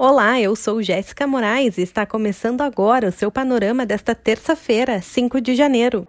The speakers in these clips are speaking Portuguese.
Olá, eu sou Jéssica Moraes e está começando agora o seu panorama desta terça-feira, 5 de janeiro.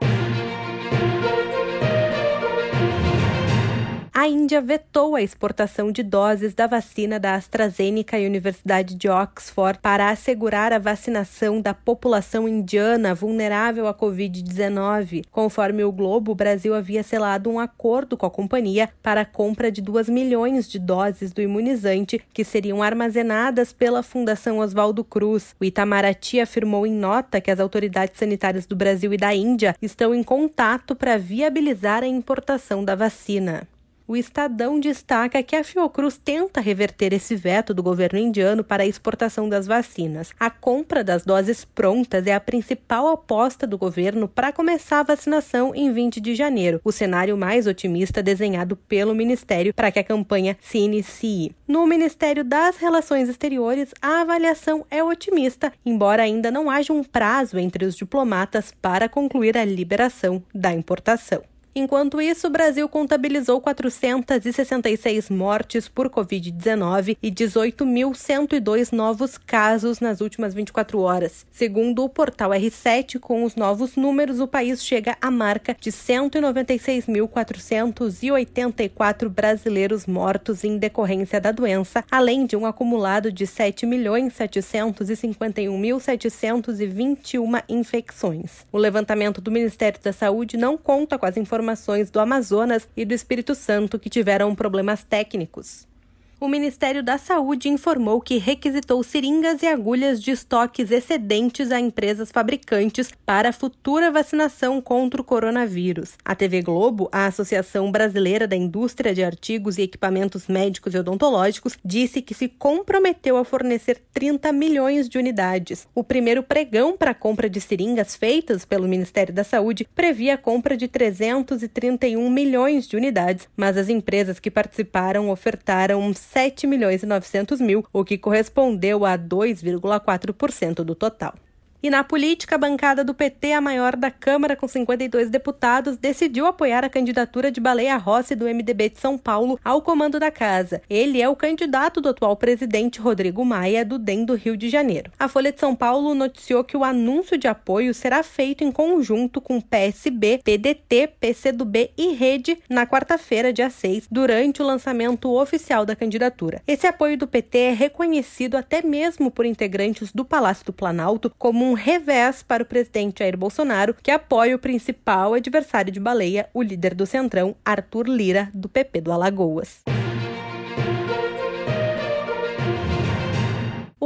A Índia vetou a exportação de doses da vacina da AstraZeneca e Universidade de Oxford para assegurar a vacinação da população indiana vulnerável à Covid-19. Conforme o Globo, o Brasil havia selado um acordo com a companhia para a compra de 2 milhões de doses do imunizante que seriam armazenadas pela Fundação Oswaldo Cruz. O Itamaraty afirmou em nota que as autoridades sanitárias do Brasil e da Índia estão em contato para viabilizar a importação da vacina o Estadão destaca que a Fiocruz tenta reverter esse veto do governo indiano para a exportação das vacinas. A compra das doses prontas é a principal aposta do governo para começar a vacinação em 20 de janeiro, o cenário mais otimista desenhado pelo Ministério para que a campanha se inicie. No Ministério das Relações Exteriores, a avaliação é otimista, embora ainda não haja um prazo entre os diplomatas para concluir a liberação da importação. Enquanto isso, o Brasil contabilizou 466 mortes por Covid-19 e 18.102 novos casos nas últimas 24 horas. Segundo o portal R7, com os novos números, o país chega à marca de 196.484 brasileiros mortos em decorrência da doença, além de um acumulado de 7.751.721 infecções. O levantamento do Ministério da Saúde não conta com as informações do Amazonas e do Espírito Santo que tiveram problemas técnicos o Ministério da Saúde informou que requisitou seringas e agulhas de estoques excedentes a empresas fabricantes para futura vacinação contra o coronavírus. A TV Globo, a Associação Brasileira da Indústria de Artigos e Equipamentos Médicos e Odontológicos, disse que se comprometeu a fornecer 30 milhões de unidades. O primeiro pregão para a compra de seringas feitas pelo Ministério da Saúde previa a compra de 331 milhões de unidades, mas as empresas que participaram ofertaram 7 milhões e 900 mil, o que correspondeu a 2,4% do total. E na política, a bancada do PT, a maior da Câmara, com 52 deputados, decidiu apoiar a candidatura de Baleia Rossi do MDB de São Paulo ao comando da casa. Ele é o candidato do atual presidente Rodrigo Maia, do DEM do Rio de Janeiro. A Folha de São Paulo noticiou que o anúncio de apoio será feito em conjunto com PSB, PDT, PCdoB e Rede na quarta-feira, dia 6, durante o lançamento oficial da candidatura. Esse apoio do PT é reconhecido até mesmo por integrantes do Palácio do Planalto como um revés para o presidente Jair Bolsonaro, que apoia o principal adversário de Baleia, o líder do Centrão, Arthur Lira, do PP do Alagoas.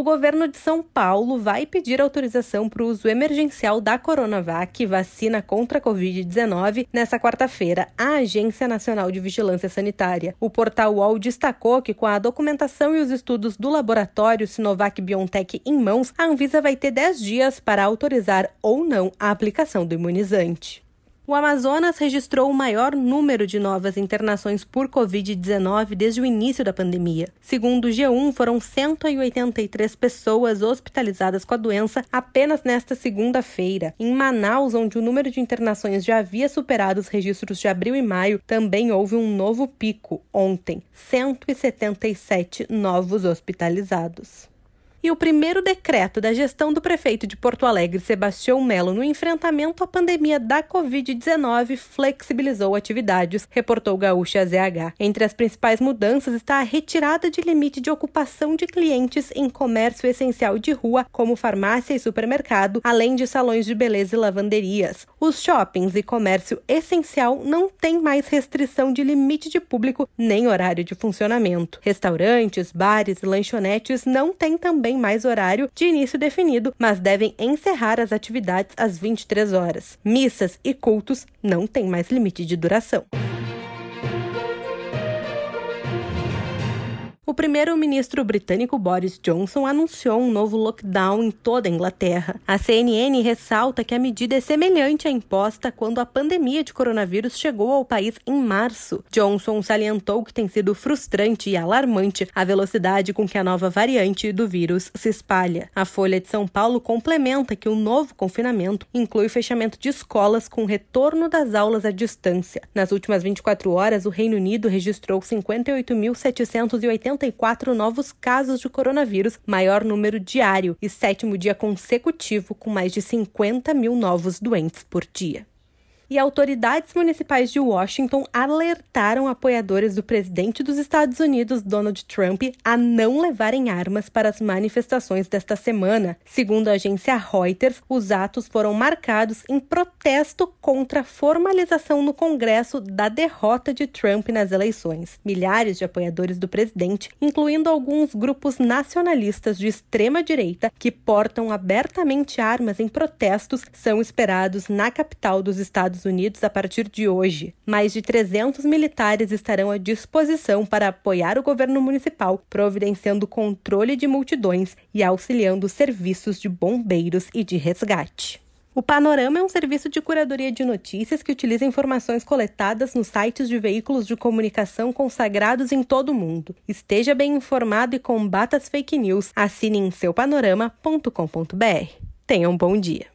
O governo de São Paulo vai pedir autorização para o uso emergencial da Coronavac, vacina contra a Covid-19, nessa quarta-feira, à Agência Nacional de Vigilância Sanitária. O portal UOL destacou que, com a documentação e os estudos do laboratório Sinovac BioNTech em mãos, a Anvisa vai ter 10 dias para autorizar ou não a aplicação do imunizante. O Amazonas registrou o maior número de novas internações por Covid-19 desde o início da pandemia. Segundo o G1, foram 183 pessoas hospitalizadas com a doença apenas nesta segunda-feira. Em Manaus, onde o número de internações já havia superado os registros de abril e maio, também houve um novo pico ontem 177 novos hospitalizados. E o primeiro decreto da gestão do prefeito de Porto Alegre, Sebastião Melo, no enfrentamento à pandemia da Covid-19, flexibilizou atividades, reportou Gaúcha ZH. Entre as principais mudanças está a retirada de limite de ocupação de clientes em comércio essencial de rua, como farmácia e supermercado, além de salões de beleza e lavanderias. Os shoppings e comércio essencial não têm mais restrição de limite de público nem horário de funcionamento. Restaurantes, bares e lanchonetes não têm também tem mais horário de início definido, mas devem encerrar as atividades às 23 horas. Missas e cultos não têm mais limite de duração. O primeiro-ministro britânico Boris Johnson anunciou um novo lockdown em toda a Inglaterra. A CNN ressalta que a medida é semelhante à imposta quando a pandemia de coronavírus chegou ao país em março. Johnson salientou que tem sido frustrante e alarmante a velocidade com que a nova variante do vírus se espalha. A Folha de São Paulo complementa que o novo confinamento inclui o fechamento de escolas com retorno das aulas à distância. Nas últimas 24 horas, o Reino Unido registrou 58.780 94 novos casos de coronavírus, maior número diário e sétimo dia consecutivo com mais de 50 mil novos doentes por dia e autoridades municipais de Washington alertaram apoiadores do presidente dos Estados Unidos, Donald Trump, a não levarem armas para as manifestações desta semana. Segundo a agência Reuters, os atos foram marcados em protesto contra a formalização no Congresso da derrota de Trump nas eleições. Milhares de apoiadores do presidente, incluindo alguns grupos nacionalistas de extrema direita que portam abertamente armas em protestos, são esperados na capital dos Estados Unidos a partir de hoje. Mais de 300 militares estarão à disposição para apoiar o governo municipal, providenciando controle de multidões e auxiliando serviços de bombeiros e de resgate. O Panorama é um serviço de curadoria de notícias que utiliza informações coletadas nos sites de veículos de comunicação consagrados em todo o mundo. Esteja bem informado e combata as fake news. Assine em seupanorama.com.br. Tenha um bom dia.